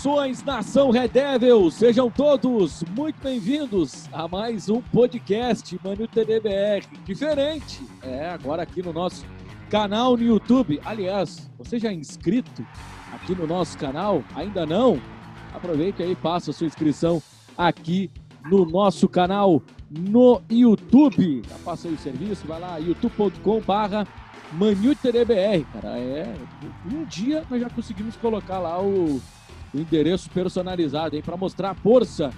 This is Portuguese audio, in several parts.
Saudações, nação Red Devil! Sejam todos muito bem-vindos a mais um podcast Manu TDBR. Diferente, é, agora aqui no nosso canal no YouTube. Aliás, você já é inscrito aqui no nosso canal? Ainda não? Aproveite aí, faça a sua inscrição aqui no nosso canal no YouTube. Já passa aí o serviço, vai lá, youtube.com barra ManutDBR, cara. É, um dia nós já conseguimos colocar lá o endereço personalizado aí para mostrar a força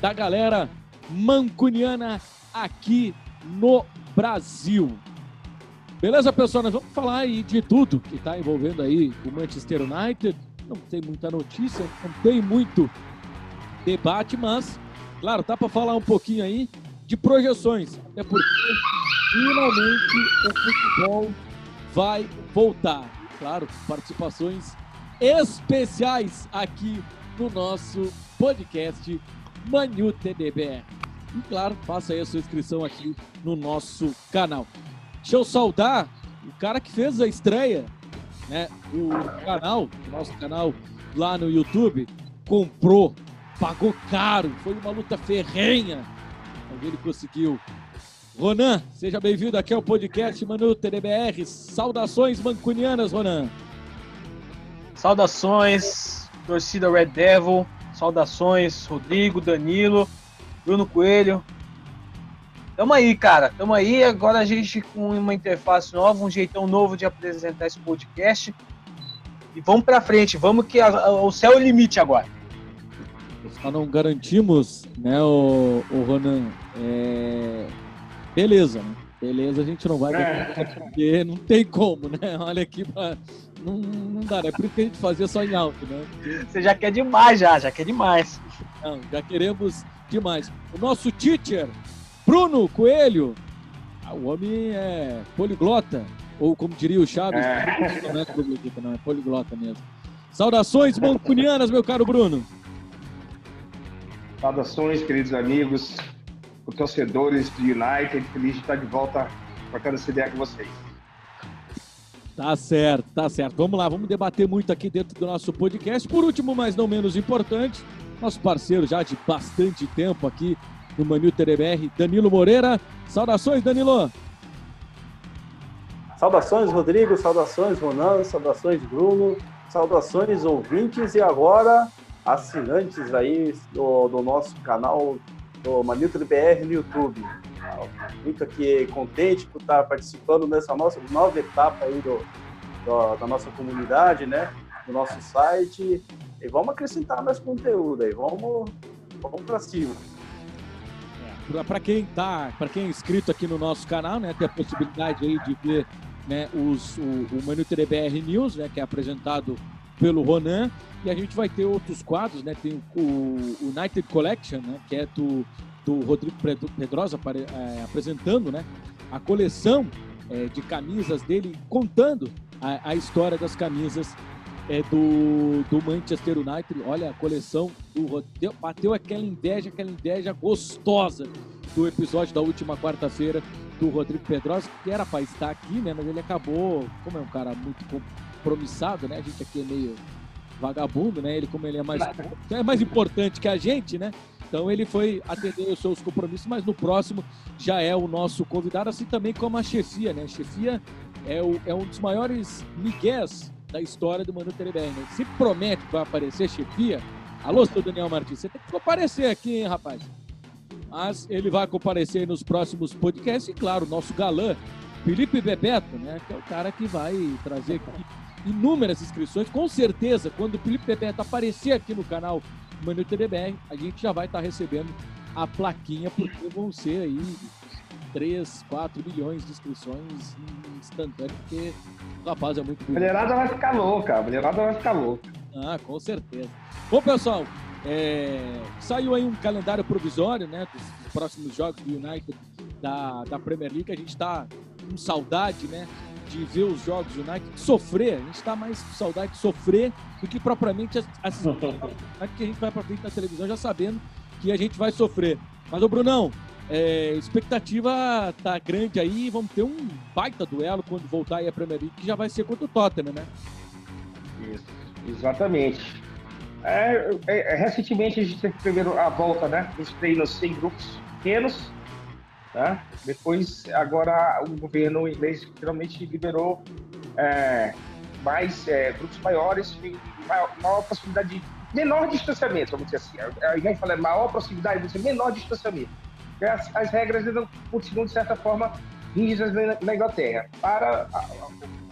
da galera mancuniana aqui no Brasil. Beleza, pessoal? Nós vamos falar aí de tudo que está envolvendo aí o Manchester United. Não tem muita notícia, não tem muito debate, mas, claro, tá para falar um pouquinho aí de projeções. Até porque finalmente o futebol vai voltar. Claro, participações especiais aqui no nosso podcast Manu TDBR. E claro, faça aí a sua inscrição aqui no nosso canal. Deixa eu saudar o cara que fez a estreia, né? O canal, o nosso canal lá no YouTube, comprou, pagou caro, foi uma luta ferrenha, mas ele conseguiu. Ronan, seja bem-vindo aqui ao podcast Manu TDBR. Saudações mancunianas, Ronan. Saudações, torcida Red Devil. Saudações, Rodrigo, Danilo, Bruno Coelho. Tamo aí, cara. Tamo aí. Agora a gente com uma interface nova, um jeitão novo de apresentar esse podcast. E vamos pra frente. Vamos que a, a, o céu é o limite agora. Só não garantimos, né, o, o Ronan, é... beleza, né? Beleza, a gente não vai é. porque não tem como, né? Olha aqui pra... Não, não dá, né? É por isso que a gente fazia só em alto, né? Porque... Você já quer demais, já, já quer demais. Não, já queremos demais. O nosso teacher, Bruno Coelho, ah, o homem é poliglota, ou como diria o Chaves, é. não é poliglota, não, é poliglota mesmo. Saudações mancunianas, meu caro Bruno. Saudações, queridos amigos, os torcedores do United, feliz de estar de volta trocando essa ideia com vocês. Tá certo, tá certo. Vamos lá, vamos debater muito aqui dentro do nosso podcast. Por último, mas não menos importante, nosso parceiro já de bastante tempo aqui no Manil TDBR, Danilo Moreira. Saudações, Danilo! Saudações, Rodrigo, saudações, Ronan, saudações, Bruno, saudações, ouvintes e agora assinantes aí do, do nosso canal do Manil TDBR no YouTube. Muito aqui contente por estar participando dessa nossa nova etapa aí do, do da nossa comunidade, né? Do nosso site. E vamos acrescentar mais conteúdo aí, vamos, vamos para cima. Para quem tá, para quem é inscrito aqui no nosso canal, né, tem a possibilidade aí de ver, né, os, o, o Manu TDBR News, né, que é apresentado pelo Ronan, e a gente vai ter outros quadros, né, tem o, o United Collection, né, que é do, do Rodrigo Pedrosa é, apresentando, né, a coleção é, de camisas dele, contando a, a história das camisas é, do, do Manchester United. Olha a coleção do bateu, bateu aquela inveja, aquela inveja gostosa do episódio da última quarta-feira do Rodrigo Pedrosa, que era para estar aqui, né? Mas ele acabou, como é um cara muito compromissado, né? A gente aqui é meio vagabundo, né? Ele, como ele é mais, é mais importante que a gente, né? Então ele foi atender os seus compromissos, mas no próximo já é o nosso convidado, assim também como a chefia, né? A chefia é, o, é um dos maiores migués da história do Manu TDBR. Né? Se promete que vai aparecer chefia, alô, seu Daniel Martins, você tem que comparecer aqui, hein, rapaz? Mas ele vai comparecer nos próximos podcasts e, claro, nosso galã, Felipe Bebeto, né? Que é o cara que vai trazer aqui inúmeras inscrições. Com certeza, quando o Felipe Bebeto aparecer aqui no canal Manu TDBR, a gente já vai estar recebendo a plaquinha, porque vão ser aí 3, 4 milhões de inscrições instantâneas, porque o rapaz é muito bonito. A mulherada vai ficar louca, a mulherada vai ficar louca. Ah, com certeza. Bom, pessoal, é... saiu aí um calendário provisório, né, dos, dos, próximos jogos do United da, da Premier League. A gente está com saudade, né, de ver os jogos do United sofrer. A gente está mais com saudade de sofrer do que propriamente assistir. Porque a gente vai para frente na televisão já sabendo que a gente vai sofrer. Mas, ô Brunão, é, expectativa tá grande aí, vamos ter um baita duelo quando voltar aí a Premier League, que já vai ser contra o Tottenham, né? Isso, exatamente. É, é, recentemente a gente teve primeiro a volta, né? Dos treinos sem grupos pequenos, né? Depois, agora o governo inglês finalmente liberou é, mais é, grupos maiores maior, maior, possibilidade de menor distanciamento, vamos dizer assim. Ao invés de falar maior proximidade, você menor distanciamento. As, as regras ainda continuam, de certa forma, rígidas na, na Inglaterra. Para,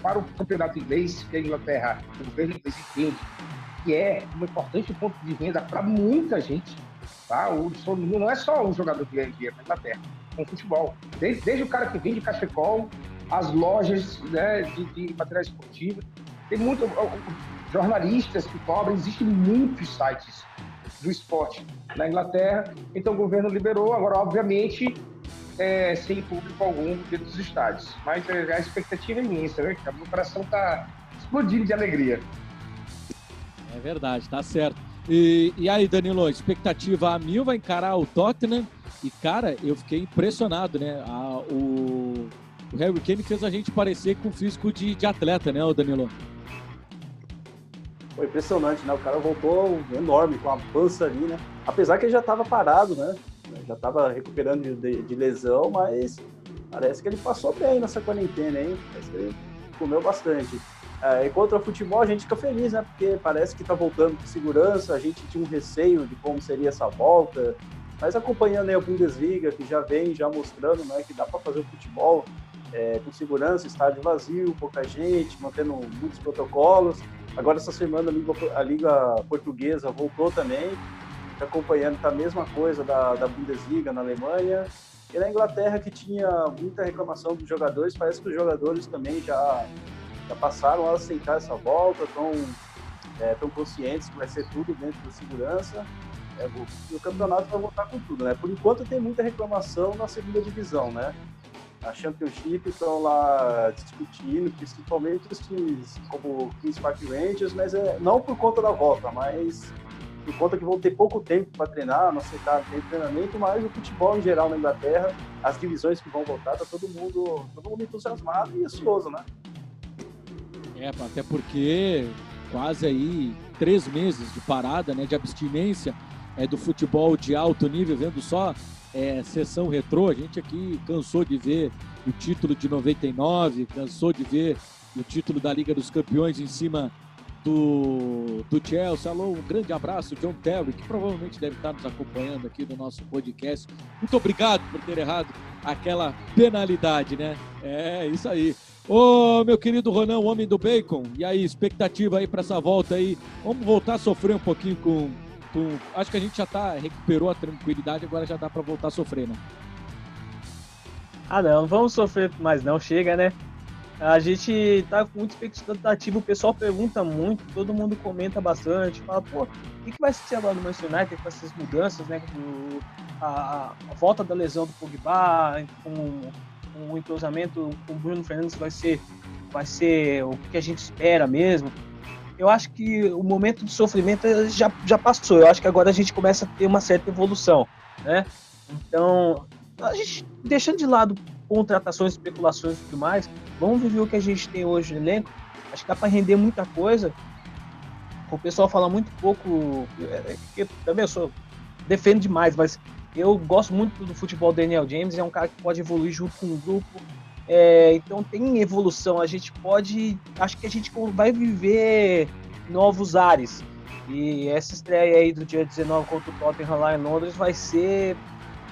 para o campeonato inglês, que a Inglaterra, o governo inglês entende que é um importante ponto de renda para muita gente. Tá? O não é só um jogador que ganha dinheiro na Inglaterra, com futebol. Desde, desde, o cara que vende cachecol, as lojas né, de, de material esportivo. Tem muito. Jornalistas que cobrem, existem muitos sites do esporte na Inglaterra. Então o governo liberou, agora, obviamente, é, sem público algum dentro dos estádios. Mas é, a expectativa é imensa, né? Meu coração está explodindo de alegria. É verdade, tá certo. E, e aí, Danilo, expectativa a mil vai encarar o Tottenham. E, cara, eu fiquei impressionado, né? A, o, o Harry Kane fez a gente parecer com físico de, de atleta, né, o Danilo? Foi impressionante, né? O cara voltou enorme, com a pança ali, né? Apesar que ele já estava parado, né? Já estava recuperando de, de, de, lesão, mas parece que ele passou bem nessa quarentena, hein? Parece que ele comeu bastante. É, e contra o futebol a gente fica feliz, né? Porque parece que está voltando com segurança, a gente tinha um receio de como seria essa volta, mas acompanhando aí a Bundesliga, que já vem já mostrando né, que dá para fazer o futebol é, com segurança, estádio vazio, pouca gente, mantendo muitos protocolos. Agora essa semana a Liga, a Liga Portuguesa voltou também, tá acompanhando tá a mesma coisa da, da Bundesliga na Alemanha. E na Inglaterra, que tinha muita reclamação dos jogadores, parece que os jogadores também já já passaram a aceitar essa volta, estão é, tão conscientes que vai ser tudo dentro da segurança. É, e o campeonato vai voltar com tudo, né? Por enquanto tem muita reclamação na segunda divisão, né? A Championship estão lá discutindo, principalmente os times como o Kings Park Rangers, mas é, não por conta da volta, mas por conta que vão ter pouco tempo para treinar, não aceitar treinamento, mas o futebol em geral na Inglaterra, as divisões que vão voltar, tá todo mundo, todo mundo entusiasmado e ansioso, né? É, até porque quase aí três meses de parada, né, de abstinência é, do futebol de alto nível, vendo só é, sessão retrô. A gente aqui cansou de ver o título de 99, cansou de ver o título da Liga dos Campeões em cima do, do Chelsea. Alô, um grande abraço, John Terry, que provavelmente deve estar nos acompanhando aqui no nosso podcast. Muito obrigado por ter errado aquela penalidade, né? É, isso aí. Ô, meu querido Ronão, homem do bacon, e aí, expectativa aí para essa volta aí? Vamos voltar a sofrer um pouquinho com, com... Acho que a gente já tá, recuperou a tranquilidade, agora já dá para voltar a sofrer, né? Ah, não, vamos sofrer mais não, chega, né? A gente tá com muita expectativa, o pessoal pergunta muito, todo mundo comenta bastante, fala, pô, o que, vai ser agora no Manchester United com essas mudanças, né? Do, a, a, volta da lesão do Pogba, com o entrosamento com o Bruno Fernandes vai ser, vai ser o que a gente espera mesmo. Eu acho que o momento de sofrimento já, já passou. Eu acho que agora a gente começa a ter uma certa evolução, né? Então, a gente deixando de lado contratações, especulações e tudo mais, vamos viver o que a gente tem hoje no elenco. Acho que dá para render muita coisa. O pessoal fala muito pouco, é, é, também eu sou defendo demais, mas eu gosto muito do futebol do Daniel James, é um cara que pode evoluir junto com o grupo. É, então tem evolução, a gente pode. Acho que a gente vai viver novos ares. E essa estreia aí do dia 19 contra o Tottenham lá em Londres vai ser,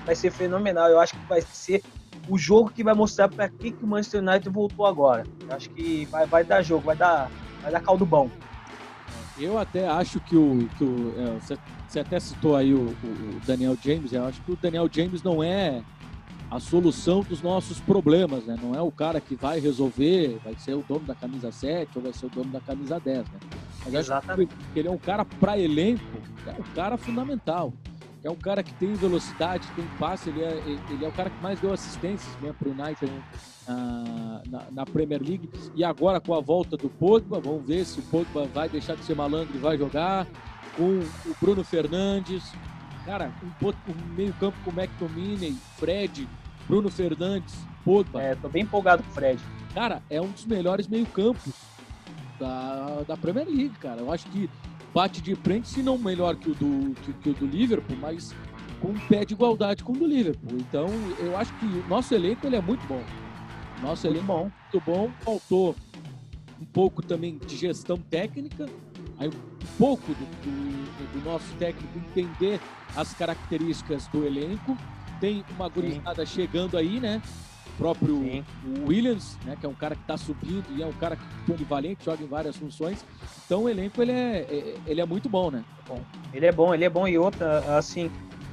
vai ser fenomenal. Eu acho que vai ser o jogo que vai mostrar para que, que o Manchester United voltou agora. Eu acho que vai, vai dar jogo, vai dar, vai dar caldo bom. Eu até acho que o. Que o é, você, até citou aí o, o, Daniel James, eu acho que o Daniel James não é a solução dos nossos problemas, né? Não é o cara que vai resolver, vai ser o dono da camisa 7 ou vai ser o dono da camisa 10, né? Mas Exatamente. acho que ele é um cara para elenco, é um cara fundamental. É um cara que tem velocidade, tem passe, ele é, ele é o cara que mais deu assistências né, para o United na, na, na, Premier League. E agora com a volta do Pogba, vamos ver se o Pogba vai deixar de ser malandro e vai jogar. Com o Bruno Fernandes. Cara, um, um meio campo com McTominay, Fred, Bruno Fernandes, Pogba. É, tô bem empolgado com o Fred. Cara, é um dos melhores meio campos da, da Premier League, cara. Eu acho que bate de frente, se não melhor que o do, que, que o do Liverpool, mas com um pé de igualdade com o do Liverpool. Então, eu acho que o nosso elenco ele é muito bom. Nosso elenco é bom. muito bom. Faltou um pouco também de gestão técnica, aí pouco do, do, do nosso técnico entender as características do elenco. Tem uma gurizada chegando aí, né? O próprio o Williams, né? Que é um cara que está subindo e é um cara que é polivalente, joga em várias funções. Então o elenco ele é, é ele é muito bom, né? Bom. Ele é bom, ele é bom e outra, assim,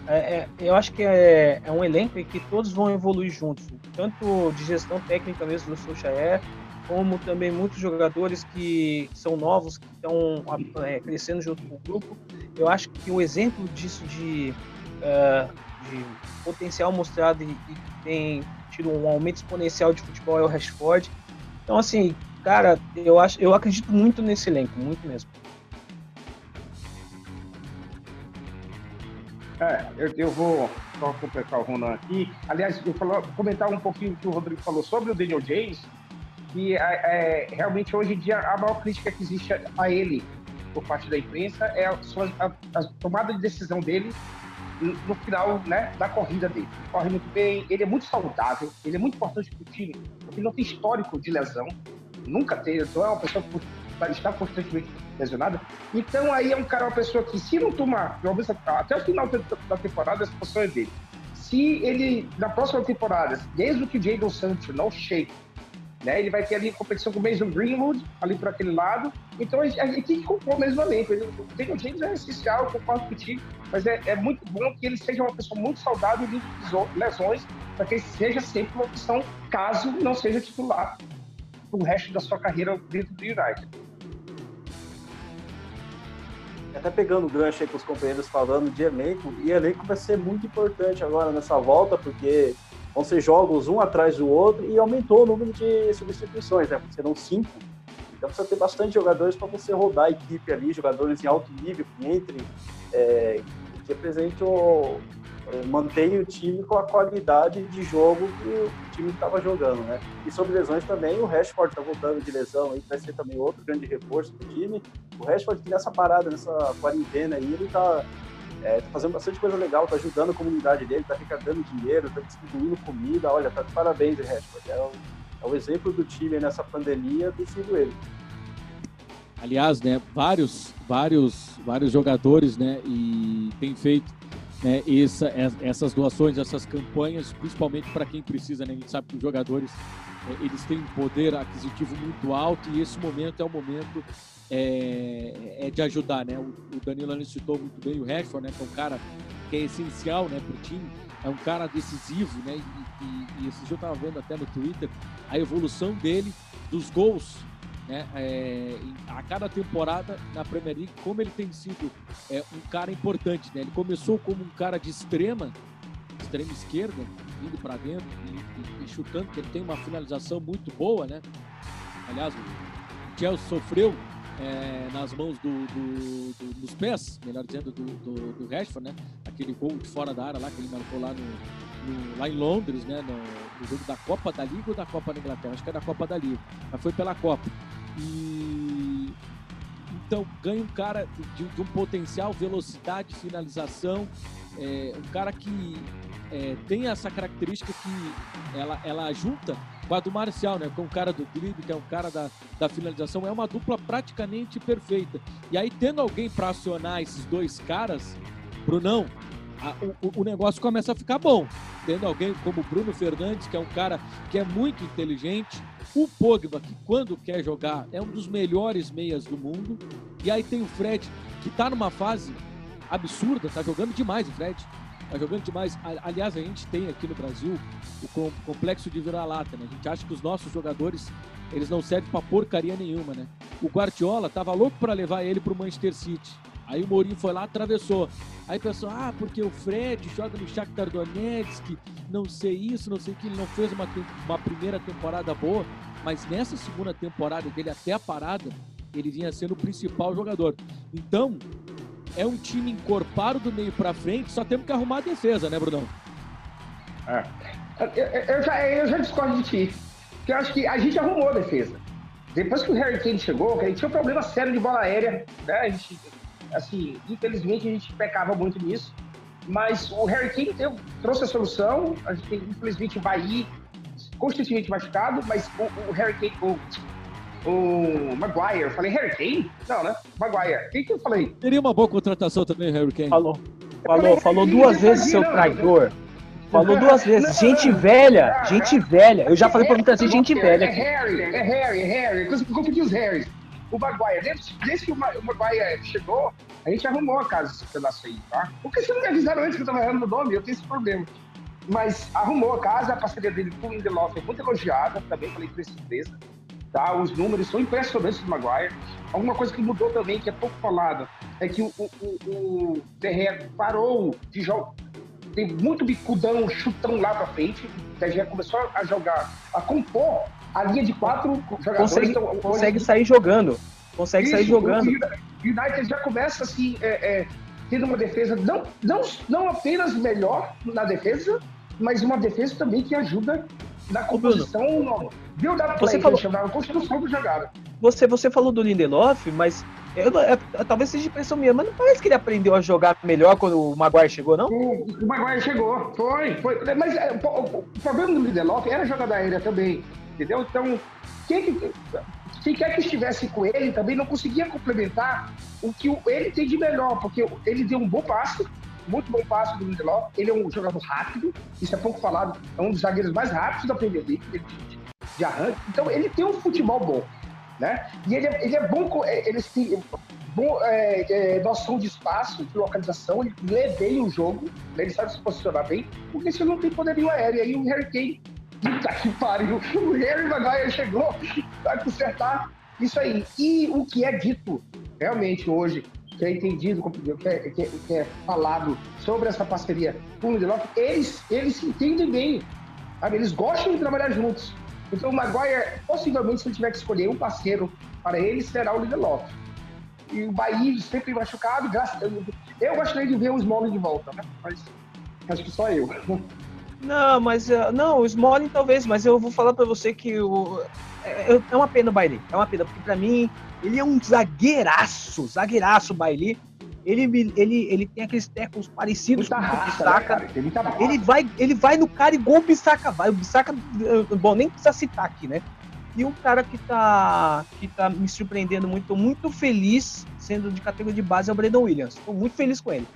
é, é, eu acho que é, é, um elenco em que todos vão evoluir juntos, tanto de gestão técnica mesmo do Solskjaer, como também muitos jogadores que são novos, que estão é, crescendo junto com o grupo. Eu acho que o exemplo disso de, uh, de potencial mostrado e, e tem tido um aumento exponencial de futebol é o Rashford. Então, assim, cara, eu, acho, eu acredito muito nesse elenco, muito mesmo. É, eu, eu vou só completar o Ronan aqui. Aliás, eu vou comentar um pouquinho o que o Rodrigo falou sobre o Daniel James, que é, é, realmente hoje em dia a maior crítica que existe a ele por parte da imprensa é a, a, a tomada de decisão dele no final né, da corrida dele. Ele corre muito bem, ele é muito saudável, ele é muito importante para o time, porque ele não tem histórico de lesão, nunca teve, então é uma pessoa que está constantemente lesionada. Então aí é um cara, uma pessoa que se não tomar, até o final da temporada, essa posição é dele. Se ele, na próxima temporada, desde que o Jadon Sancho não chega, né, ele vai ter ali competição com o Mason Greenwood, ali por aquele lado. Então a gente, tem que compor o mesmo elenco. O Daniel James é essencial, concordo contigo, mas é, é muito bom que ele seja uma pessoa muito saudável de lesões, para que ele seja sempre uma opção, caso não seja titular o resto da sua carreira dentro do United até pegando o gancho aí com os companheiros falando de elenco, e elenco vai ser muito importante agora nessa volta, porque vão ser jogos um atrás do outro e aumentou o número de substituições, né? Serão cinco. Então precisa ter bastante jogadores para você rodar a equipe ali, jogadores em alto nível que entrem, é, que representam é, mantém o time com a qualidade de jogo que o time estava jogando, né? E sobre lesões também, o Rashford está voltando de lesão, aí vai ser também outro grande reforço do time. O Rashford que nessa parada, nessa quarentena aí, ele está é, tá fazendo bastante coisa legal, está ajudando a comunidade dele, está arrecadando dinheiro, está distribuindo comida, olha, tá de parabéns, Rashford. É o, é o exemplo do time nessa pandemia, tem sido ele. Aliás, né, vários, vários, vários jogadores, né, e tem feito né, essa, essas doações, essas campanhas, principalmente para quem precisa, né? A gente sabe que os jogadores é, eles têm um poder aquisitivo muito alto e esse momento é o momento é, é de ajudar, né? Danilo citou muito bem o Rashford, né? Que é um cara que é essencial, né, para o time, é um cara decisivo, né? E, e, e esse dia eu estava vendo até no Twitter a evolução dele dos gols né, é, a cada temporada na Premier League, como ele tem sido é, um cara importante. Né? Ele começou como um cara de extrema, extrema esquerda, indo para dentro e, e, e, chutando, que ele tem uma finalização muito boa. Né? Aliás, o Chelsea sofreu é, nas mãos do, do, do, dos pés, melhor dizendo, do, do, do Rashford, né? aquele gol de fora da área lá que ele marcou lá no, no, lá em Londres, né, no, no, jogo da Copa da Liga ou da Copa da Inglaterra? Acho que é da Copa da Liga, mas foi pela Copa. E então ganha um cara de, de um potencial, velocidade, finalização, é, um cara que é, tem essa característica que ela, ela junta com a do Marcial, né? Com o cara do drible, que é um cara da, da finalização, é uma dupla praticamente perfeita. E aí, tendo alguém para acionar esses dois caras, Brunão, a, o, o negócio começa a ficar bom. Tendo alguém como Bruno Fernandes, que é um cara que é muito inteligente, o Pogba, que quando quer jogar é um dos melhores meias do mundo, e aí tem o Fred, que está numa fase absurda, está jogando demais o Fred. Tá jogando demais. Aliás, a gente tem aqui no Brasil o complexo de vira-lata, né? A gente acha que os nossos jogadores, eles não servem para porcaria nenhuma, né? O Guardiola tava louco para levar ele pro Manchester City. Aí o Mourinho foi lá, atravessou. Aí pensou, ah, porque o Fred joga no Shakhtar Donetsk, não sei isso, não sei o que, ele não fez uma, uma primeira temporada boa, mas nessa segunda temporada dele, até a parada, ele vinha sendo o principal jogador. Então, é um time encorpado do meio para frente, só temos que arrumar a defesa, né, Brunão? É. Eu, eu, já, eu já discordo de ti, porque eu acho que a gente arrumou a defesa. Depois que o Harry Kane chegou, a gente tinha um problema sério de bola aérea, né? A gente assim, infelizmente a gente pecava muito nisso, mas o Harry Kane deu, trouxe a solução, a gente infelizmente vai ir constantemente machucado, mas o, o Harry Kane, o, o Maguire, eu falei Harry Kane? Não, né? Maguire. Quem que eu falei? Teria uma boa contratação também, Harry Kane. Falou. Falou, falou duas vezes, seu traidor. Falou duas vezes. Gente velha, gente velha. Eu já falei pra muita gente, gente velha. É Harry, é Harry, é Harry. Eu confundi os Harrys. O Maguire, desde, desde que o Maguire chegou, a gente arrumou a casa desse pedaço aí, tá? Por que vocês não me avisaram antes que eu tava errando o nome? Eu tenho esse problema. Mas arrumou a casa, a parceria dele com o Lindelof é muito elogiada, também falei que surpresa. Tá? Os números são impressionantes do Maguire. Alguma coisa que mudou também, que é pouco falada, é que o, o, o, o parou de jogar. Tem muito bicudão, chutão lá pra frente. O Derré começou a jogar, a compor a linha de quatro jogadores. Consegue, então, consegue hoje... sair jogando. Consegue Isso, sair jogando. O United já começa assim, é, é, tendo uma defesa não, não, não apenas melhor na defesa, mas uma defesa também que ajuda na composição. Build up você falou, chamava, construção do jogada. Você, você falou do Lindelof, mas eu, é, talvez seja impressão minha, mas não parece que ele aprendeu a jogar melhor quando o Maguire chegou, não? O, o Maguire chegou, foi, foi. Mas é, o, o, problema do Lindelof era jogada aérea também, entendeu? Então, quem, que, quem quer que estivesse com ele também não conseguia complementar o que ele tem de melhor, porque ele deu um bom passe, muito bom passe do Lindelof. Ele é um jogador rápido, isso é pouco falado, é um dos zagueiros mais rápidos da Premier League, de, de arranque. Então, ele tem um futebol bom, né? E ele é, ele é bom, é, ele tem bom, é, é, noção de espaço, de localização, ele lê bem o jogo, né? ele sabe se posicionar bem, porque se não tem poderio aéreo. Aí o Harry Kane, puta que pariu, o Harry Maguire chegou para consertar isso aí. E o que é dito realmente hoje que é entendido, que é, que é, que é falado sobre essa parceria com o Lindelof, eles, eles se entendem bem. Sabe? Eles gostam de trabalhar juntos. Então o Maguire, possivelmente, se ele tiver que escolher um parceiro para ele, será o Lindelof. E o Bahia sempre machucado, graças a Deus. Eu gostaria de ver o Smalling de volta, né? Mas acho que só eu. Não, mas uh, não, o Smalling talvez, mas eu vou falar para você que o é, é, uma pena o Bailey, é uma pena porque para mim ele é um zagueiraço, zagueiraço Bailey. Ele, ele, ele tem aqueles tecos parecidos com o Bissaka. Né, ele, ele, vai, ele vai no cara igual o Bissaka vai. O Bissaka, eh, bom, nem precisa citar aqui, né? E um cara que tá, que tá me surpreendendo muito, tô muito feliz, sendo de categoria de base, é o Brandon Williams. Tô muito feliz com ele.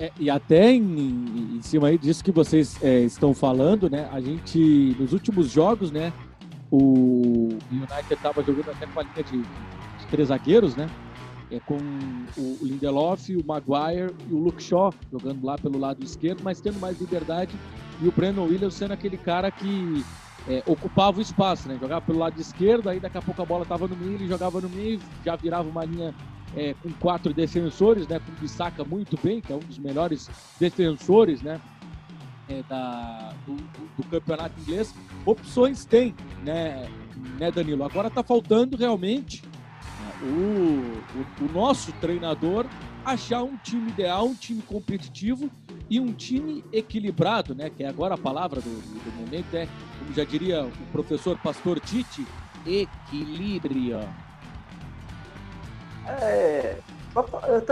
É, e até em, em, cima aí disso que vocês é, estão falando, né? A gente, nos últimos jogos, né? O United estava jogando até com a linha de, de três zagueiros, né? é, com o Lindelof, o Maguire e o Luke Shaw jogando lá pelo lado esquerdo, mas tendo mais liberdade, e o Brandon Williams sendo aquele cara que é, ocupava o espaço, né? Jogava pelo lado esquerdo, aí daqui a pouco a bola estava no meio, ele jogava no meio, já virava uma linha é, com quatro defensores, né? Com o Bissaka muito bem, que é um dos melhores defensores, né? É, da, do, do, campeonato inglês. Opções tem, né, né Danilo? Agora está faltando realmente o, o, o nosso treinador achar um time ideal, um time competitivo e um time equilibrado, né? Que é agora a palavra do, do momento, é, como já diria o professor Pastor Tite, equilíbrio. É,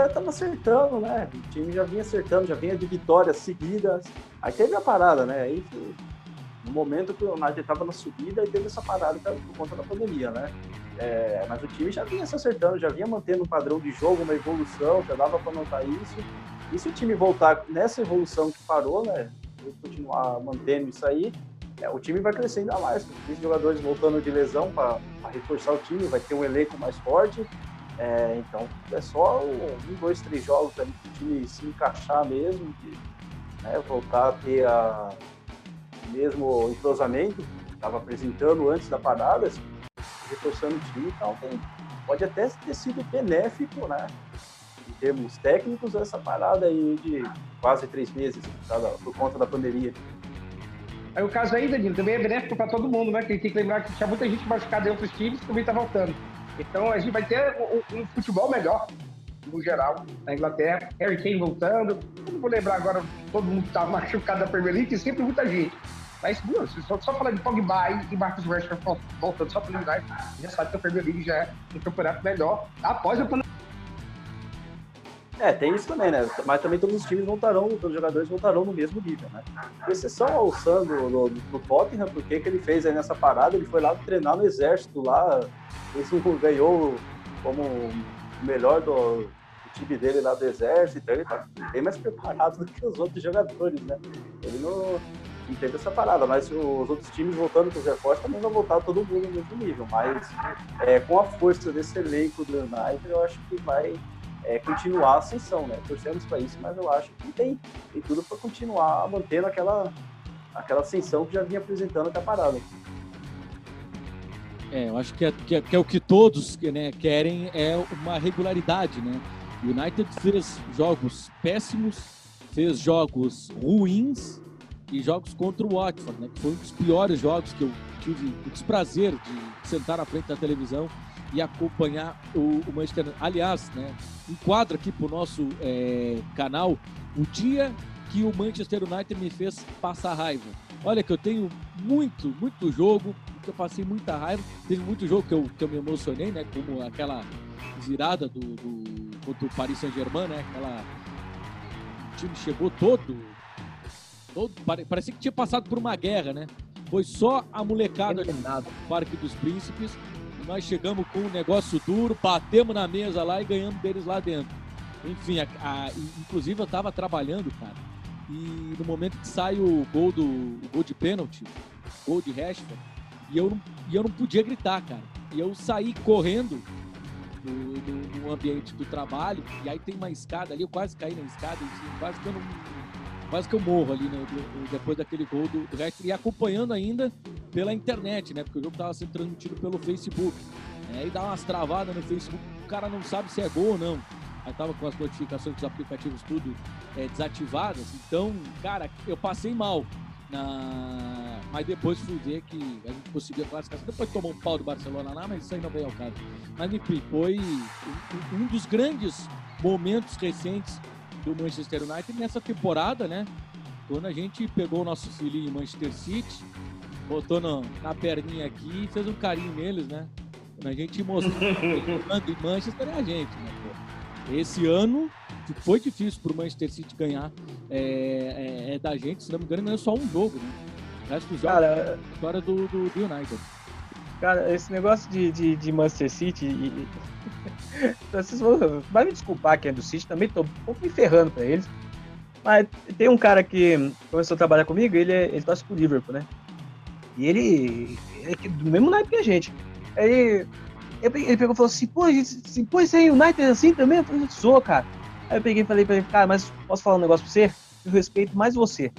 estamos acertando, né? O time já vinha acertando, já vinha de vitórias seguidas. Aí teve a parada, né? Aí no momento que o United estava na subida e teve essa parada por conta da pandemia, né? É, mas o time já vinha se acertando, já vinha mantendo um padrão de jogo, uma evolução, já dava para notar isso. E se o time voltar nessa evolução que parou, né? Continuar mantendo isso aí, é, o time vai crescer ainda mais. 15 jogadores voltando de lesão para reforçar o time, vai ter um elenco mais forte. É, então é só um, dois, três jogos para o time se encaixar mesmo, né, voltar a ter a, o mesmo entrosamento que estava apresentando antes da parada, reforçando o time, então tem, pode até ter sido benéfico, né? Em termos técnicos, essa parada aí de quase três meses por conta da pandemia. Aí o caso aí, Danilo, também é benéfico para todo mundo, né? Que tem que lembrar que tinha muita gente machucada em outros times que também tá voltando. Então a gente vai ter um, um futebol melhor, no geral, na Inglaterra. Harry Kane voltando. Eu não vou lembrar agora todo mundo que tá machucado da Premier League, sempre muita gente. Mas, meu, só, só falar de Pogba e Marcos Rashford voltando só para lembrar, já sabe que a Premier League já é um campeonato melhor após a pandemia. É, tem isso também, né? Mas também todos os times voltarão, todos os jogadores voltarão no mesmo nível, né? Com exceção ao Sandro do, do Tottenham, porque que ele fez aí nessa parada, ele foi lá treinar no exército lá, isso ganhou como o melhor do, do, time dele lá do exército, então ele tá bem mais preparado do que os outros jogadores, né? Ele não, não teve essa parada, mas os outros times voltando com os reforços também vão voltar todo mundo no mesmo nível, mas é, com a força desse elenco do United, eu acho que vai é, continuar a ascensão, né? Torcemos para isso, mas eu acho que tem, tem tudo para continuar mantendo aquela, aquela ascensão que já vinha apresentando até a parada. É, eu acho que é, que é, que é o que todos né, querem é uma regularidade, né? O United fez jogos péssimos, fez jogos ruins e jogos contra o Watford, né? Que foi um dos piores jogos que eu tive o desprazer de sentar na frente da televisão e acompanhar o, o Manchester United. Aliás, né, quadro aqui para o nosso é, canal, o dia que o Manchester United me fez passar raiva. Olha que eu tenho muito, muito jogo que eu passei muita raiva. Teve muito jogo que eu, que eu me emocionei, né? Como aquela virada do, do contra o Paris Saint-Germain, né? Aquela o time chegou todo, todo parecia que tinha passado por uma guerra, né? Foi só a molecada do Parque dos Príncipes nós chegamos com um negócio duro, batemos na mesa lá e ganhamos deles lá dentro. Enfim, a, a, inclusive eu estava trabalhando, cara, e no momento que sai o gol do o gol de pênalti, gol de Rashford, e eu, não, e eu não podia gritar, cara. E eu saí correndo no, ambiente do trabalho, e aí tem uma escada ali, eu quase caí na escada, quase que eu não quase que eu morro ali né, depois daquele gol do, do e acompanhando ainda pela internet, né? Porque o jogo estava sendo transmitido pelo Facebook. Né, aí dá umas travadas no Facebook, o cara não sabe se é gol ou não. Aí tava com as notificações dos aplicativos tudo é, desativadas. Então, cara, eu passei mal. Na... Mas depois fui ver que a gente conseguiu a classificação. Depois tomou um pau do Barcelona lá, mas isso aí não veio ao caso. Mas enfim, foi um dos grandes momentos recentes do Manchester United nessa temporada, né? Quando a gente pegou o nosso filhinho Manchester City, botou no, na perninha aqui e fez um carinho neles, né? Quando a gente mostrou que em Manchester é a gente, né? Pô? Esse ano foi difícil para o Manchester City ganhar é, é, é, da gente, se não me engano, ganhou só um jogo, né? O resto dos jogos cara, é história do, do, do, United. Cara, esse negócio de, de, de Manchester City e, vocês vão, vai me desculpar quem é do City, também tô um pouco me ferrando pra eles. Mas tem um cara que começou a trabalhar comigo, ele, é, ele torce pro Liverpool, né? E ele, é do mesmo naipe que a gente. Aí ele pegou e falou assim, pô, gente, pô, você é United assim também? Eu falei, sou, cara. Aí eu peguei e falei pra ele, cara, mas posso falar um negócio pra você? Eu respeito mais você.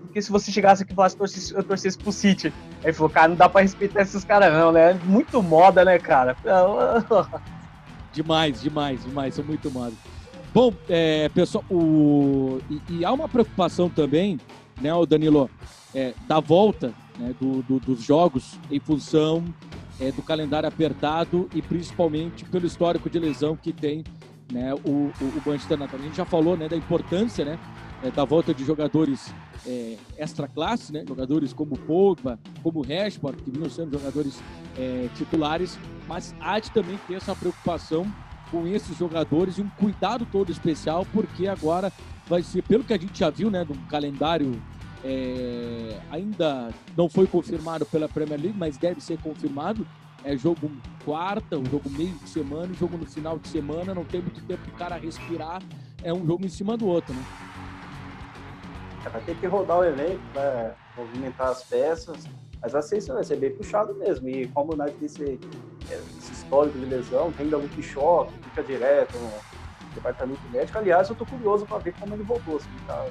Porque se você chegasse aqui e falasse que eu torcesse pro City. Aí ele falou, cara, não dá pra respeitar esses caras não, né? Muito moda, né, cara? Demais, demais, demais, são muito moda. Bom, é, pessoal, o... E, e, há uma preocupação também, né, o Danilo, é, da volta né, do, do, dos jogos em função é, do calendário apertado e principalmente pelo histórico de lesão que tem né, o, o, o Manchester United. A gente já falou né, da importância né, é, da volta de jogadores é, extra classe, né, jogadores como Pogba, como Rashford, que vinham sendo jogadores é, titulares, mas há de também ter essa preocupação com esses jogadores e um cuidado todo especial, porque agora vai ser, pelo que a gente já viu, né, do calendário é, ainda não foi confirmado pela Premier League, mas deve ser confirmado. É jogo quarta, um jogo meio de semana, jogo no final de semana, não tem muito tempo o cara respirar. É um jogo em cima do outro, né? É, vai ter que rodar o elenco, né? movimentar as peças, mas a sexta vai ser bem puxado mesmo. E como o United tem esse, esse histórico de lesão, tem ainda que choque, fica direto no departamento médico. Aliás, eu tô curioso para ver como ele voltou. Assim, tá,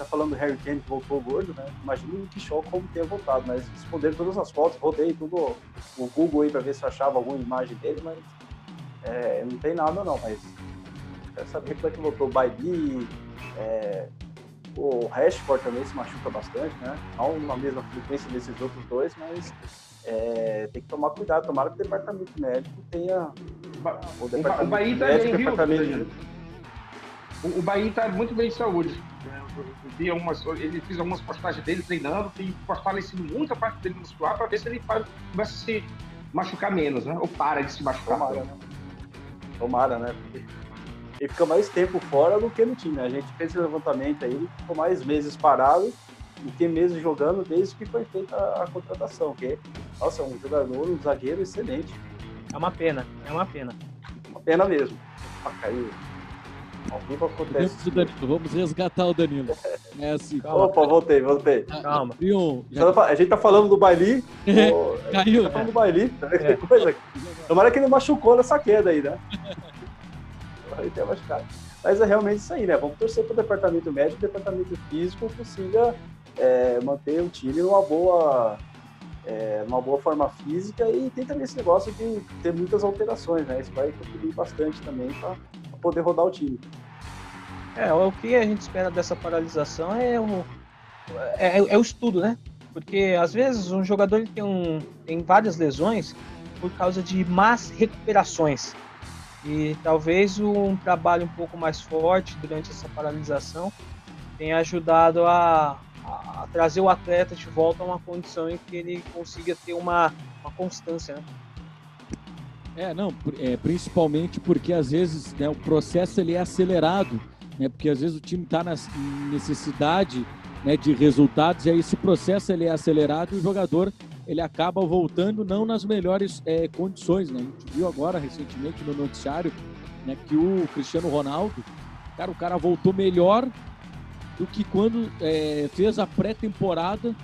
tá falando do Harry Kane que voltou gordo, né? Imagina o que show como ter voltado, mas esconderam todas as fotos, rodei tudo o Google aí para ver se achava alguma imagem dele, mas é, não tem nada não, mas quero saber como é que voltou o Baili, é, o Rashford também se machuca bastante, né? Não na mesma frequência desses outros dois, mas é, tem que tomar cuidado, tomara que o departamento médico tenha. O, departamento o Bahia tá médico, bem, departamento... O, o Bahia está muito bem de saúde vi algumas, ele fez algumas postagens dele treinando, tem fortalecido muito a parte dele muscular para ver se ele começa a se machucar menos, né? Ou para de se machucar. Tomara, né? Tomara, né? Porque ele fica mais tempo fora do que no time. A gente fez esse levantamento aí, ele ficou mais meses parado do que meses jogando desde que foi feita a, a contratação. Que, nossa, é um jogador, um zagueiro excelente. É uma pena, é uma pena. Uma pena mesmo. Ah, caiu. Ao vivo acontece. Danilo, vamos resgatar o Danilo. É assim. Calma, Opa, voltei, voltei. Calma. Já... A gente tá falando do Baili. É, caiu. Tá falando do Baili. Tá é. coisa. Tomara que ele machucou nessa queda aí, né? Ele tem machucado. Mas é realmente isso aí, né? Vamos torcer para o departamento médico e o departamento físico consiga é, manter o time numa boa, é, numa boa forma física e tem também esse negócio de ter muitas alterações, né? Isso vai contribuir bastante também para poder rodar o time. É, o que a gente espera dessa paralisação é o, é, é o estudo, né? Porque às vezes um jogador tem, um, tem várias lesões por causa de más recuperações. E talvez um trabalho um pouco mais forte durante essa paralisação tenha ajudado a, a trazer o atleta de volta a uma condição em que ele consiga ter uma, uma constância. Né? É, não, é, principalmente porque às vezes né, o processo ele é acelerado né? Porque às vezes o time está na necessidade né, de resultados e aí esse processo ele é acelerado e o jogador ele acaba voltando não nas melhores é, condições, né? A gente viu agora recentemente no noticiário né, que o Cristiano Ronaldo, cara, o cara voltou melhor do que quando é, fez a pré-temporada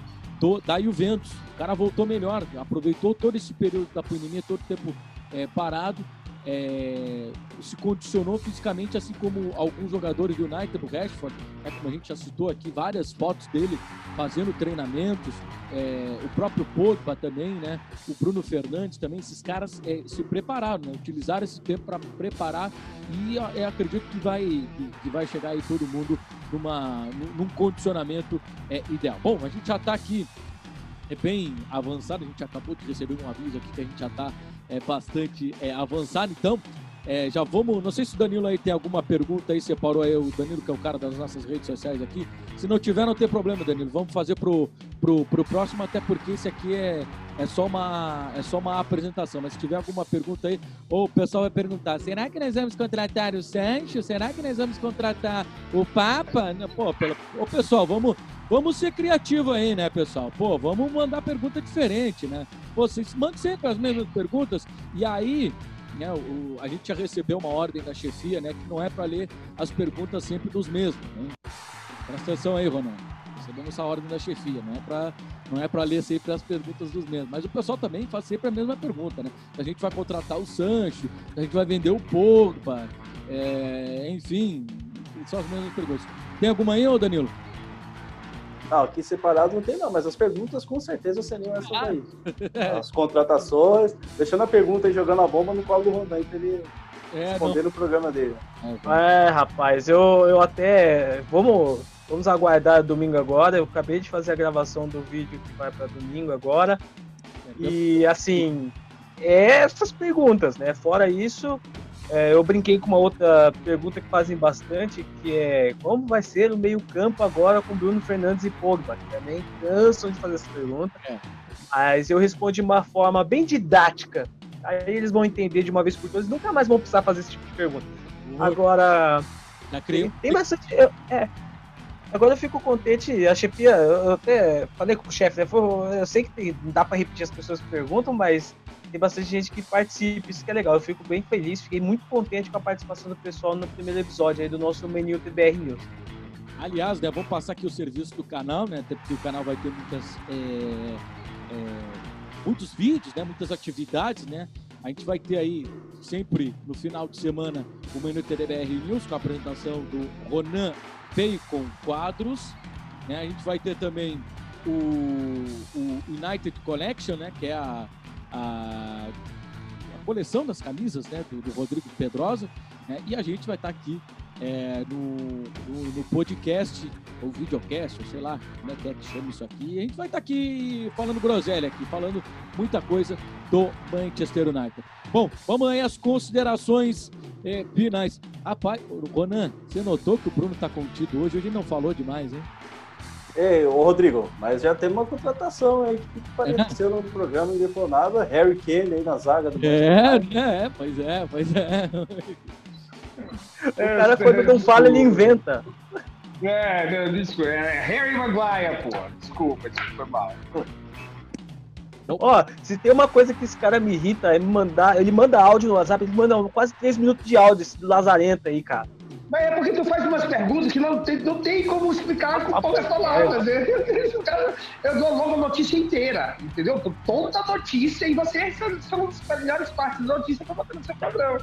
da Juventus. O cara voltou melhor, aproveitou todo esse período da pandemia, todo o tempo é, parado é, se condicionou fisicamente, assim como alguns jogadores do United, o Rashford, é, como a gente já citou aqui, várias fotos dele fazendo treinamentos, é, o próprio Pogba também, né? O Bruno Fernandes também, esses caras é, se prepararam, né? utilizaram esse tempo para preparar e é, acredito que vai, que, que, vai chegar aí todo mundo numa, num condicionamento é, ideal. Bom, a gente já está aqui é bem avançado, a gente acabou de receber um aviso aqui que a gente já está é, bastante é, avançado. Então, é, já vamos. Não sei se o Danilo aí tem alguma pergunta aí, separou aí o Danilo, que é o cara das nossas redes sociais aqui. Se não tiver, não tem problema, Danilo. Vamos fazer pro, pro, pro próximo, até porque esse aqui é, é, só uma, é só uma apresentação. Mas se tiver alguma pergunta aí, ou o pessoal vai perguntar: será que nós vamos contratar o Sancho? Será que nós vamos contratar o Papa? Pô, pela, ô pessoal, vamos, vamos ser criativo aí, né, pessoal? Pô, vamos mandar pergunta diferente, né? Vocês mandem sempre as mesmas perguntas e aí né, o, a gente já recebeu uma ordem da chefia, né, que não é para ler as perguntas sempre dos mesmos. Né? Presta atenção aí, Ronaldo. Recebemos essa ordem da chefia, não é para não é para ler sempre as perguntas dos mesmos. Mas o pessoal também faz sempre a mesma pergunta, né? A gente vai contratar o Sancho, a gente vai vender o Pogba, é, enfim, são as mesmas perguntas. Tem alguma aí, ô Danilo? Não, aqui separado não tem não, mas as perguntas com certeza seriam essas aí. As contratações, deixando a pergunta e jogando a bomba no colo do Rondão para ele é, responder no programa dele. É, rapaz, eu, eu até. Vamos, vamos aguardar domingo agora. Eu acabei de fazer a gravação do vídeo que vai para domingo agora. E assim, é essas perguntas, né? Fora isso, é, eu brinquei com uma outra pergunta que fazem bastante, que é como vai ser o meio-campo agora com Bruno Fernandes e Pogba? Que também cansam de fazer essa pergunta. É. Mas eu respondi de uma forma bem didática. Aí eles vão entender de uma vez por todas e nunca mais vão precisar fazer esse tipo de pergunta. Uhum. Agora. Tem, tem bastante. é, Agora eu fico contente, a chefia, eu até falei com o chefe, né? Eu sei que tem, não dá para repetir as pessoas que perguntam, mas tem bastante gente que participa, isso que é legal. Eu fico bem feliz, fiquei muito contente com a participação do pessoal no primeiro episódio aí do nosso menu TBR News. Aliás, né, vamos passar aqui o serviço do canal, né? Porque o canal vai ter muitas, é, é, muitos vídeos, né? Muitas atividades, né? A gente vai ter aí sempre no final de semana o menu TDBR News com a apresentação do Ronan Bacon Quadros. Né? A gente vai ter também o, o United Collection, né? Que é a, a, a coleção das camisas né, do, do Rodrigo Pedrosa, né, e a gente vai estar tá aqui é, no, no, no, podcast, ou videocast, ou sei lá como é que é que chama isso aqui. A gente vai estar tá aqui falando groselha aqui, falando muita coisa do Manchester United. Bom, vamos aí às considerações é, finais. Rapaz, Ronan, você notou que o Bruno está contido hoje? Hoje ele não falou demais, hein? Ei, ô Rodrigo, mas já tem uma contratação aí que apareceu no programa e falou nada. Harry Kane aí na zaga do É, é, pois é, pois é. O cara, quando não fala, ele inventa. É, desculpa. É Harry Maguire, pô. Desculpa, desculpa, mal. Ó, se tem uma coisa que esse cara me irrita, é me mandar. Ele manda áudio no WhatsApp, ele manda quase 3 minutos de áudio, esse lazarento aí, cara. Mas é porque tu faz umas perguntas que não tem, não tem como explicar com poucas palavras. Né? Eu dou logo a notícia inteira, entendeu? Toda a notícia e você são as melhores partes da notícia para botar no seu padrão.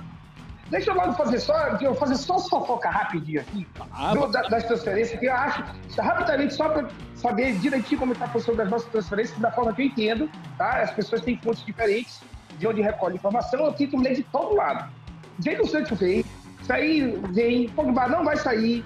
Deixa eu logo fazer só, eu fazer só fofoca rapidinho aqui ah, do, das transferências, que eu acho, rapidamente, só para saber direitinho como está a posição das nossas transferências, da forma que eu entendo, tá? As pessoas têm fontes diferentes de onde recolhe informação, eu tento ler de todo lado. Do Sancho veio, sair vem, Pogba não vai sair,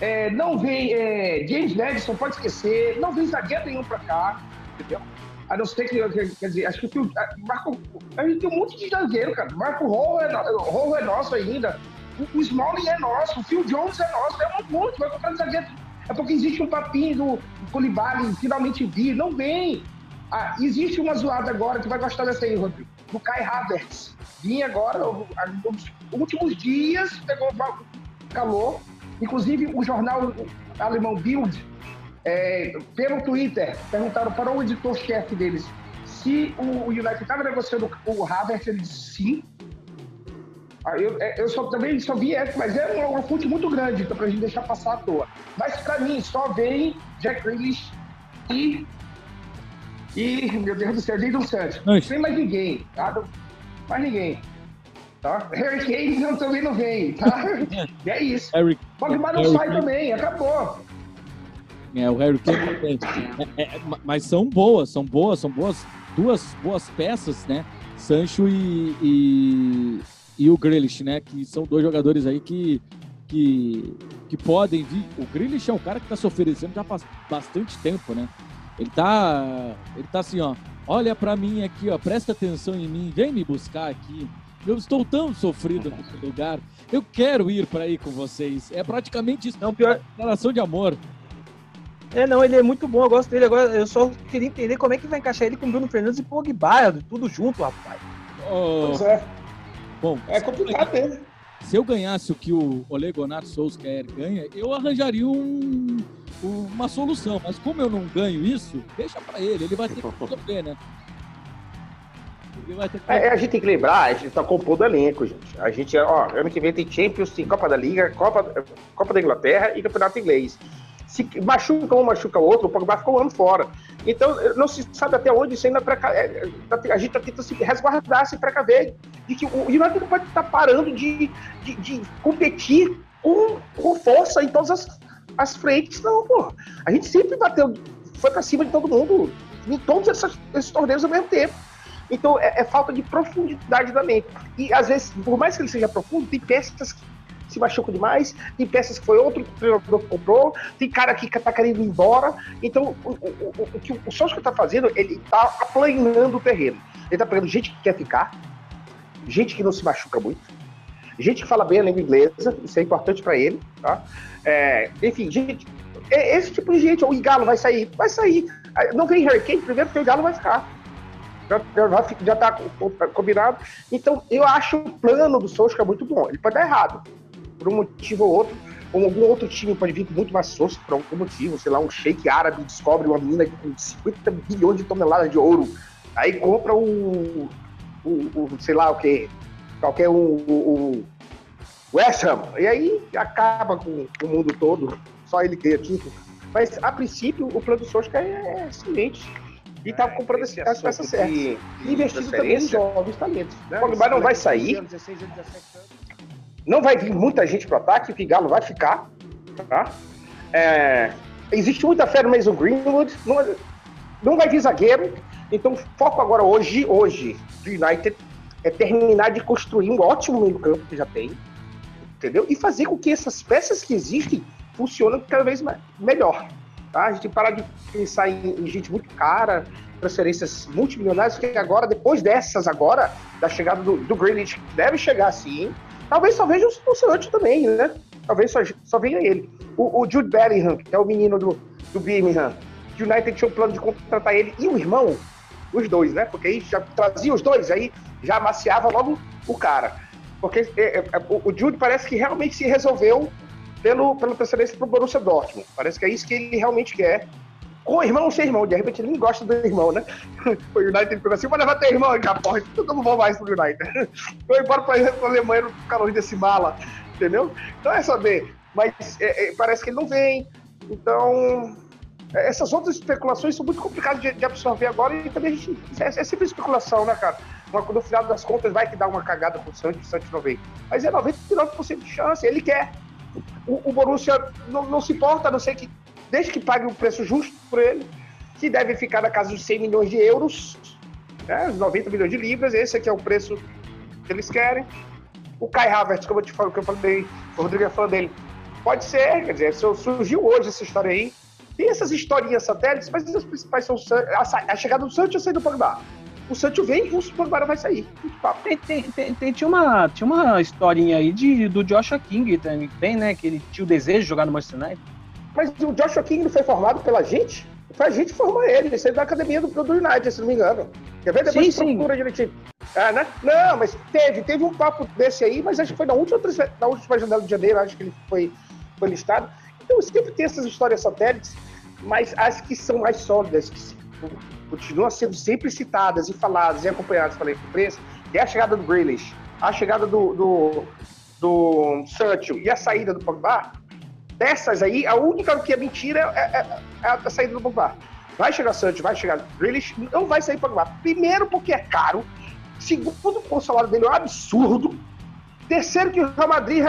é, não vem é, James Madison, pode esquecer, não vem zagueiro nenhum para cá, entendeu? A não ser que, quer dizer, acho que o Marco, a gente tem um monte de zagueiro, cara. Marco Rolo é, Rolo é nosso ainda. O, o Smalling é nosso, o Phil Jones é nosso, é um monte, vai comprar zagueiro. É porque existe um papinho do Colibali finalmente vir, não vem. Ah, existe uma zoada agora, que vai gostar dessa aí, Rodrigo, do Kai Havertz. Vinha agora, últimos dias, pegou calor. Inclusive, o jornal alemão Bild é, pelo Twitter, perguntaram para o editor-chefe deles se o United estava negociando o Havertz, ele disse sim. Eu, é, eu só, também só vi essa, mas é uma, uma fonte muito grande, então, para a gente deixar passar à toa. Mas para mim, só vem Jack Grealish e. E, meu Deus do céu, Jadon Santos. Não tem mais ninguém, tá? Mais ninguém. Tá? Harry Kane não, também não vem, tá? e é isso. Harry, Pogba não sai também, acabou. É, o Harry Kane é, é, mas são boas, são boas, são boas, duas boas peças, né? Sancho e, e, e o Grealish, né? Que são dois jogadores aí que, que, que podem vir. O Grealish é um cara que está se oferecendo já faz bastante tempo, né? Ele tá, ele tá assim, ó. Olha para mim aqui, ó. Presta atenção em mim, vem me buscar aqui. Eu estou tão sofrido nesse lugar. Eu quero ir para aí com vocês. É praticamente isso. Não, pior. Relação de amor. É, não, ele é muito bom, eu gosto dele. Agora, eu só queria entender como é que vai encaixar ele com Bruno Fernandes e Pogba, tudo junto, rapaz. Oh. Pois é. Bom, é complicado mesmo. Se eu ganhasse o que o Ole Gunnar Solskjaer ganha, eu arranjaria um, uma solução. Mas como eu não ganho isso, deixa para ele. Ele vai ter que resolver, né? É, a gente tem que lembrar, a gente tá compondo elenco, gente. A gente, ó, ano que vem tem Champions, tem Copa da Liga, Copa, Copa da Inglaterra e Campeonato Inglês se machuca um, machuca o outro, o Pogba ficou um ano fora. Então, não se sabe até onde isso ainda preca... É, tá, a gente está tentando se resguardar, se precaver de que o United não pode estar tá parando de, de, de, competir com, com força em todas as, as frentes, não, pô. A gente sempre bateu, foi para cima de todo mundo, em todos esses, esses torneios ao mesmo tempo. Então, é, é, falta de profundidade da mente. E, às vezes, por mais que ele seja profundo, tem peças se machuca demais, tem peças que foi outro treinador que comprou, tem cara que tá querendo ir embora. Então, o, o, o, o que o Sosca tá fazendo, ele tá aplanando o terreno. Ele tá pegando gente que quer ficar, gente que não se machuca muito, gente que fala bem a língua inglesa, isso é importante para ele, tá? É, enfim, gente, é esse tipo de gente, o Galo vai sair, vai sair. Não vem Hurricane, primeiro porque o Galo vai ficar. Já, já, já tá combinado. Então, eu acho o plano do Solskjaer muito bom. Ele pode dar errado por um motivo ou outro, ou algum outro time pode vir com muito mais força por algum motivo, sei lá, um shake árabe descobre uma mina com 50 bilhões de toneladas de ouro, aí compra o, o, o sei lá o que, qualquer um, o, o West Ham, e aí acaba com o mundo todo, só ele ganha título. Mas, a princípio, o plano do Solskjaer é excelente. E tá é, comprando as peças certas. Investindo também em jovens talentos. O Pogba não vai sair. 16 17 anos. Não vai vir muita gente pro ataque, o Figalo vai ficar. Tá? É, existe muita fé no Mason Greenwood. Não, não vai vir zagueiro. Então, foco agora hoje, hoje, do United é terminar de construir um ótimo meio campo que já tem. Entendeu? E fazer com que essas peças que existem funcionem cada vez melhor. Tá? A gente parar de pensar em, em gente muito cara, transferências multimilionárias, que agora, depois dessas agora, da chegada do, do Grealish, que deve chegar assim, Talvez só veja o Sancho também, né? Talvez só, só venha ele. O, o, Jude Bellingham, que é o menino do, do Birmingham, que o United tinha o plano de contratar ele e o irmão, os dois, né? Porque aí já trazia os dois, aí já amaciava logo o cara. Porque é, é, o Jude parece que realmente se resolveu pelo, pela transferência para o Borussia Dortmund. Parece que é isso que ele realmente quer. Com o irmão ou sem irmão, de repente ele nem gosta do irmão, né? O United pegou assim, mas levar teu irmão, já porra, então eu não vou mais pro United. Foi embora para a Alemanha no calor desse mala, entendeu? Então é saber. Mas é, é, parece que ele não vem. Então, é, essas outras especulações são muito complicadas de, de, absorver agora e também a gente. É, é sempre especulação, né, cara? Uma, no final das contas vai que dá uma cagada com o Santos, o Santos não vem. Mas é 99% de chance, ele quer. O, o Borussia não, não, se importa, a não ser que, desde que pague o preço justo por ele, que deve ficar na casa dos 100 milhões de euros, né, 90 milhões de libras, esse aqui é o preço que eles querem. O Kai Havertz, como eu te falo, que eu falei, o Rodrigo é fã dele, pode ser, quer dizer, surgiu hoje essa história aí, tem essas historinhas satélites, mas as principais são a chegada do Santos e a saída do Pogba. O Santos vem e o Pogba vai sair. Tem, tem, tem, tem, tinha, uma, tinha uma historinha aí de, do Joshua King também, né? Que ele tinha o desejo de jogar no Manchester United. Mas o Joshua King não foi formado pela gente? Foi a gente formar ele. Ele saiu da academia do, do United, se não me engano. Quer ver? Depois sim, procura sim. direitinho. Ah, né? Não, mas teve, teve um papo desse aí, mas acho que foi na última, na última janela de janeiro, acho que ele foi, foi listado. Então sempre tem essas histórias satélites mas as que são mais sólidas, que continuam sendo sempre citadas e faladas e acompanhadas pela imprensa, é a chegada do Grealish, a chegada do, do, do Sancho e a saída do Pogba, dessas aí, a única que é mentira é, é, é a saída do Pogba. Vai chegar Sancho, vai chegar Grealish, não vai sair Pogba. Primeiro porque é caro, segundo porque o salário dele é um absurdo, terceiro que o Real Madrid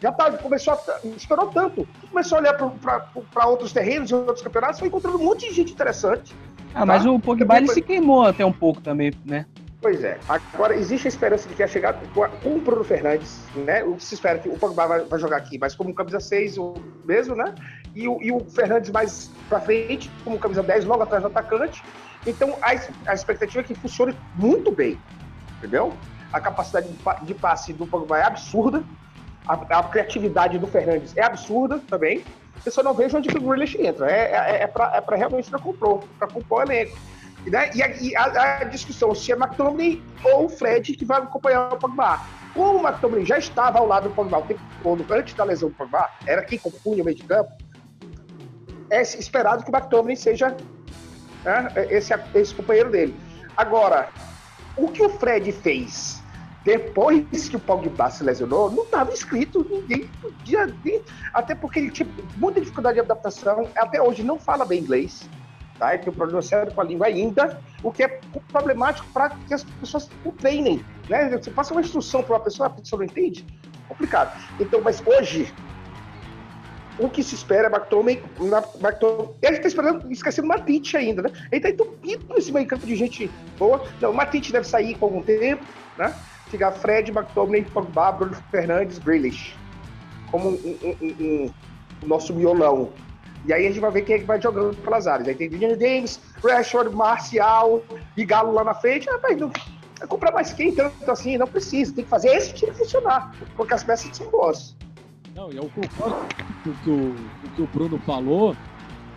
já tá, começou a, esperou tanto. Começou a olhar para outros terrenos e outros campeonatos, foi encontrando um monte de gente interessante. Ah, tá? mas o Pogba ele se queimou até um pouco também, né? Pois é. Agora, existe a esperança de que a chegada com o Bruno Fernandes, né? O que se espera que o Pogba vai, vai jogar aqui, mas como camisa 6 mesmo, né? E o, e o Fernandes mais para frente, como camisa 10, logo atrás do atacante. Então, a, a expectativa é que funcione muito bem, entendeu? A capacidade de, de passe do Pogba é absurda, a, a, criatividade do Fernandes é absurda também. Eu só não vejo onde que o Grealish entra. É, é, é para é realmente para compor, para compor o elenco. Né? E, a, e a, a, discussão se é McTominay ou o Fred que vai acompanhar o Pogba. Como o McTominay já estava ao lado do Pogba o tempo todo, antes da lesão do Pogba, era quem compunha o meio de campo, é esperado que o McTominay seja né, esse, esse companheiro dele. Agora, o que o Fred fez depois que o Pogba se lesionou, não estava escrito, ninguém podia. Até porque ele tinha muita dificuldade de adaptação, até hoje não fala bem inglês, tá? Ele tem um problema sério com a língua ainda, o que é problemático para que as pessoas o treinem, né? Você passa uma instrução para uma pessoa, a pessoa não entende, complicado. Então, mas hoje, o que se espera é McTominay, McTominay ele está esperando, esquecendo Matite ainda, né? Ele está entupido nesse meio campo de gente boa. Não, o Matite deve sair com algum tempo, né? Ficar Fred, McTominay, Pogba, Bruno Fernandes, Grealish. Como um, um, um, nosso miolão. E aí a gente vai ver quem é que vai jogando pelas áreas. Aí tem Daniel James, Rashford, Marcial e Galo lá na frente. Ah, mas não vai comprar mais quem tanto assim? Não precisa. Tem que fazer esse time funcionar. Porque as peças são boas. Não, e eu concordo com o, que o Bruno falou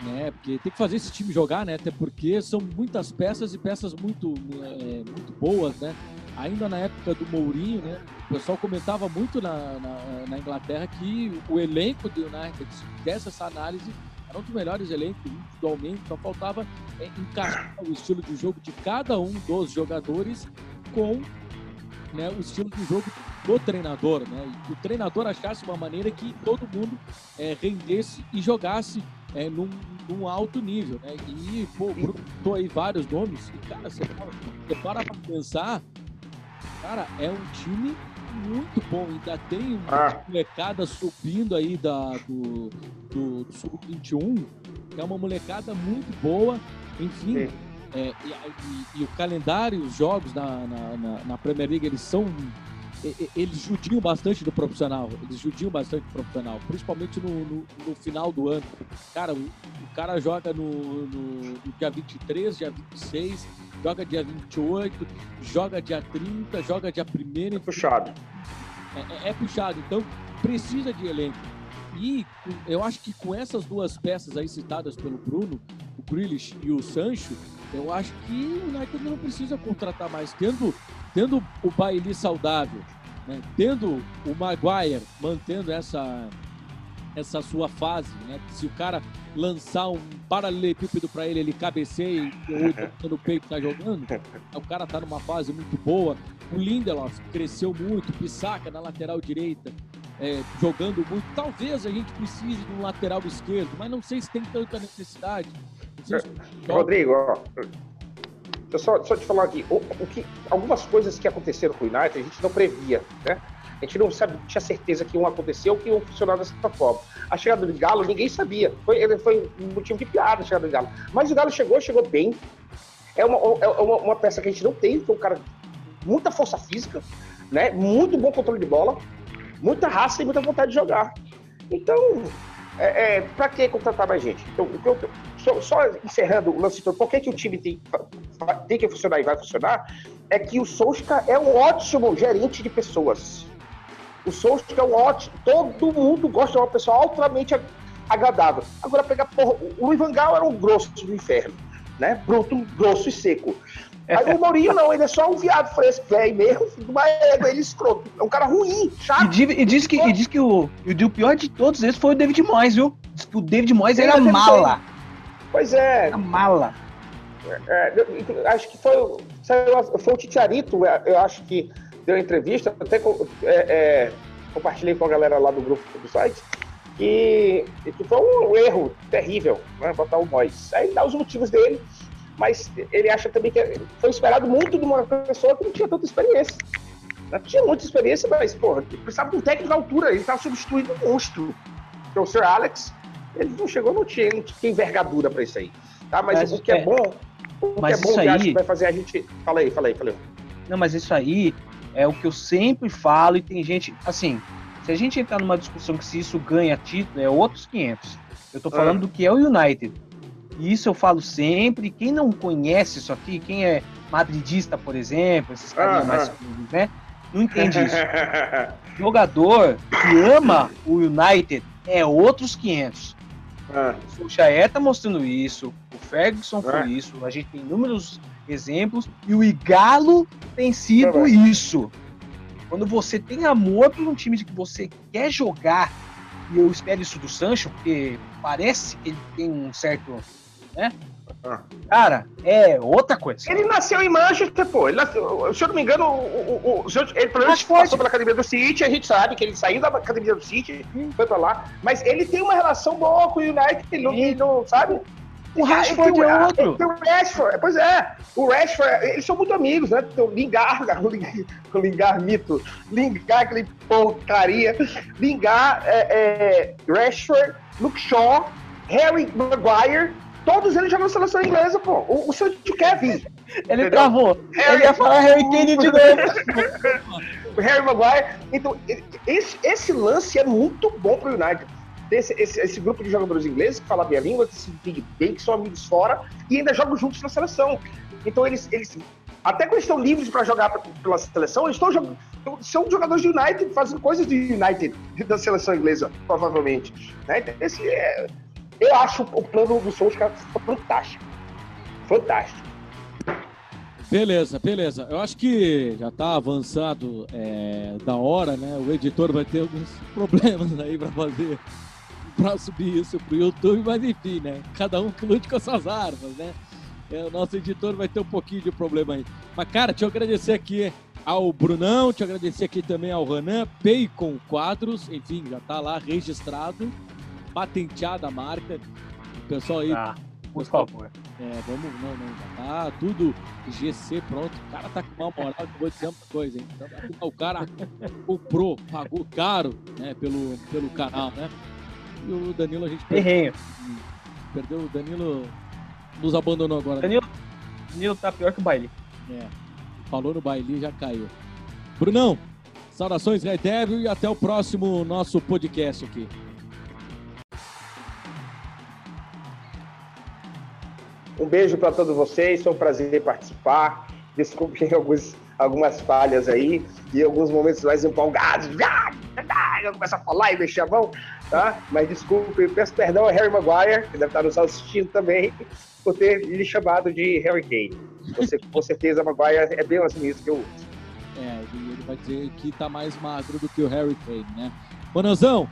né? Porque tem que fazer esse time jogar, né? Até porque são muitas peças e peças muito, é, muito boas, né? ainda na época do Mourinho, né, o pessoal comentava muito na, na, na Inglaterra que o elenco do United, se desse essa análise, era um dos melhores elencos individualmente, só faltava é, encaixar o estilo de jogo de cada um dos jogadores com né, o estilo de jogo do treinador, né? E o treinador achasse uma maneira que todo mundo é, rendesse e jogasse é, num, num, alto nível, né? E, pô, botou aí vários nomes, e, cara, você, você para pra pensar, Cara, é um time muito bom. Ainda tem uma ah. molecada subindo aí da, do, do, do Sub-21, que é uma molecada muito boa. Enfim, é, e, e, e, o calendário, os jogos na, na, na, na Premier League, eles são eles judiam bastante do profissional, eles judiam bastante do profissional, principalmente no, no, no final do ano. Cara, o, o cara joga no, no, dia 23, dia 26, joga dia 28, joga dia 30, joga dia 1 É puxado. É, é, é puxado, então precisa de elenco. E eu acho que com essas duas peças aí citadas pelo Bruno, o Grealish e o Sancho, eu acho que o United não precisa contratar mais. Tendo, tendo o Bailey saudável, né? tendo o Maguire mantendo essa, essa sua fase, né? Se o cara lançar um paralelepípedo para ele, ele cabeceia e o outro tá no peito tá jogando, o cara tá numa fase muito boa. O Lindelof cresceu muito, Pissaca na lateral direita, é, jogando muito. Talvez a gente precise de um lateral esquerdo, mas não sei se tem tanta necessidade. Se... Rodrigo, ó, só, só te falar aqui, o, o, que, algumas coisas que aconteceram com o United a gente não previa, né? A gente não sabe, tinha certeza que um aconteceu, que um funcionava dessa forma. A chegada do Galo, ninguém sabia. Foi, ele foi motivo de piada a chegada do Galo. Mas o Galo chegou, chegou bem. É uma, é uma, uma peça que a gente não tem, que é um cara muita força física, né? Muito bom controle de bola, muita raça e muita vontade de jogar. Então, é, é, para que contratar mais gente? Então, eu, só, só, encerrando o lance por que, que o time tem, tem que funcionar e vai funcionar? É que o Solskjaer é um ótimo gerente de pessoas. O Solskjaer é um ótimo. Todo mundo gosta de uma pessoa altamente agradável. Agora, pegar. Porra, o Ivan Gaal era um grosso do inferno, né? Bruto, grosso e seco. Aí o Mourinho não, ele é só um viado fresco, velho mesmo, mas é ele escroto. É um cara ruim, chato. E, e diz que, e diz que o, o pior de todos eles foi o David Moyes, viu? O David Moyes era mala. Pois é. Era mala. É, acho que foi, foi o Titiarito, é, eu acho que deu entrevista, até é, é, compartilhei com a galera lá do grupo do site, que, que foi um erro terrível, né, botar o Moyes. Aí dá os motivos dele, mas ele acha também que foi esperado muito de uma pessoa que não tinha tanta experiência. Não tinha muita experiência, mas, porra, precisava de um técnico da altura, ele estava substituindo um monstro. É o Sir Alex, ele não chegou, não tinha, não tinha envergadura para isso aí. Tá? Mas, mas o que é, é bom, o mas que é bom aí... que vai fazer a gente. Fala aí, fala aí, fala aí. Não, mas isso aí é o que eu sempre falo e tem gente, assim, se a gente entrar numa discussão que se isso ganha título, é outros 500. Eu tô falando ah. do que é o United. E isso eu falo sempre. Quem não conhece isso aqui, quem é madridista, por exemplo, esses caras mais, né? Não entende isso. Jogador que ama o United é outros 500. Ah. O Chaé tá mostrando isso, o Ferguson foi ah. isso, a gente tem inúmeros exemplos e o Igalo tem sido ah, isso. Quando você tem amor por um time que você quer jogar, e eu espero isso do Sancho, porque parece que ele tem um certo né? Cara, é outra coisa. Ele nasceu em Manchester, pô. Ele nasceu, se eu não me engano, o, o, o, ele pelo menos passou pela academia do City, a gente sabe que ele saiu da academia do City, foi pra lá. Mas ele tem uma relação boa com o United, ele não, ele não sabe? O Rashford é outro. Tem o Rashford, pois é. O Rashford, eles são muito amigos, né? Tem o Lingard, o Lingard mito. Lingard, aquele porcaria. Lingard, é, é, Rashford, Luke Shaw, Harry Maguire Todos eles jogam na seleção inglesa, pô. O, o quer vir. Ele entendeu? travou. Harry... Ele ia falar Harry Kane de novo. Harry Maguire. Então, esse, esse lance é muito bom pro United. Esse, esse, esse, grupo de jogadores ingleses que falam bem a língua, que se entendem bem, que são amigos fora e ainda jogam juntos na seleção. Então eles, eles até quando estão livres para jogar pela seleção, eles estão jogando, são jogadores de United fazendo coisas de United da seleção inglesa, provavelmente. Né? Então, esse é, eu acho o plano do Solskjaer fantástico. Fantástico. Beleza, beleza. Eu acho que já está avançado é, da hora, né? O editor vai ter alguns problemas aí para fazer, para subir isso pro YouTube, mas enfim, né? Cada um que lute com as suas armas, né? É, o nosso editor vai ter um pouquinho de problema aí. Mas, cara, te agradecer aqui ao Brunão, te agradecer aqui também ao Renan, Bacon Quadros, enfim, já está lá registrado patenteada a marca. O pessoal aí. Ah, por favor. É, vamos, não, não, já tá tudo GC pronto. O cara tá com uma moral vou dizer uma coisa, hein? Então, o cara comprou, pagou caro, né, pelo, pelo canal, né? E o Danilo a gente perdeu. Perdeu, o Danilo nos abandonou agora. Danilo, Danilo tá pior que o baile. É. Falou no baile já caiu. Brunão, saudações Red Devil e até o próximo nosso podcast aqui. Um beijo para todos vocês, foi um prazer participar. Desculpem alguns, algumas falhas aí e alguns momentos mais empolgados. eu começo a falar e mexer a mão, tá? Mas desculpe, peço perdão a Harry Maguire, que deve estar nos assistindo também, por ter lhe chamado de Harry Kane. Você, com certeza, Maguire é bem assim isso que eu uso. É, ele vai dizer que tá mais magro do que o Harry Kane, né? Bonanzão,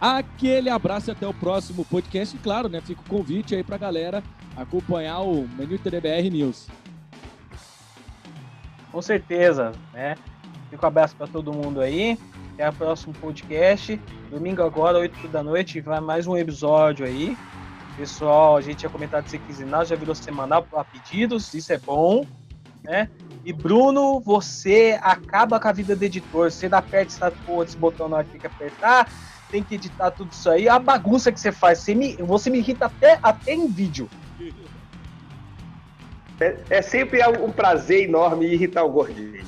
aquele abraço e até o próximo podcast. E claro, né? Fica o convite aí pra galera acompanhar o Menu TDBR News. Com certeza, né? Um abraço para todo mundo aí. Até o próximo podcast. Domingo agora, 8 da noite, vai mais um episódio aí. Pessoal, a gente tinha comentado de ser quinzenal, já virou semanal a pedidos, isso é bom, né? E Bruno, você acaba com a vida do editor. Você dá perto essa porra desse botão na hora que tem que apertar, tem que editar tudo isso aí. A bagunça que você faz, você me, você me irrita até, até em vídeo. É, é sempre um prazer enorme irritar o gordinho.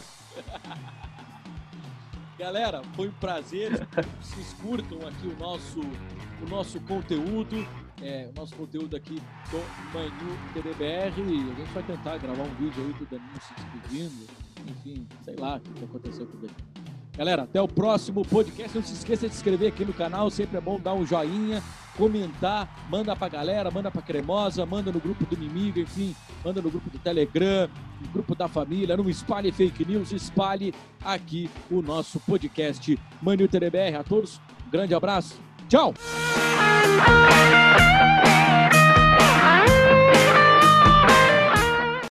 Galera, foi um prazer. Vocês curtam aqui o nosso, o nosso conteúdo. É, o nosso conteúdo aqui do Manu TDBR. A gente vai tentar gravar um vídeo aí do Danilo se despedindo. Enfim, sei lá o que aconteceu com o Danilo. Galera, até o próximo podcast. Não se esqueça de se inscrever aqui no canal. Sempre é bom dar um joinha, comentar, manda pra galera, manda pra Cremosa, manda no grupo do inimigo, enfim, manda no grupo do Telegram, no grupo da família, não espalhe fake news, espalhe aqui o nosso podcast Manu TDBR. A todos, um grande abraço. Tchau!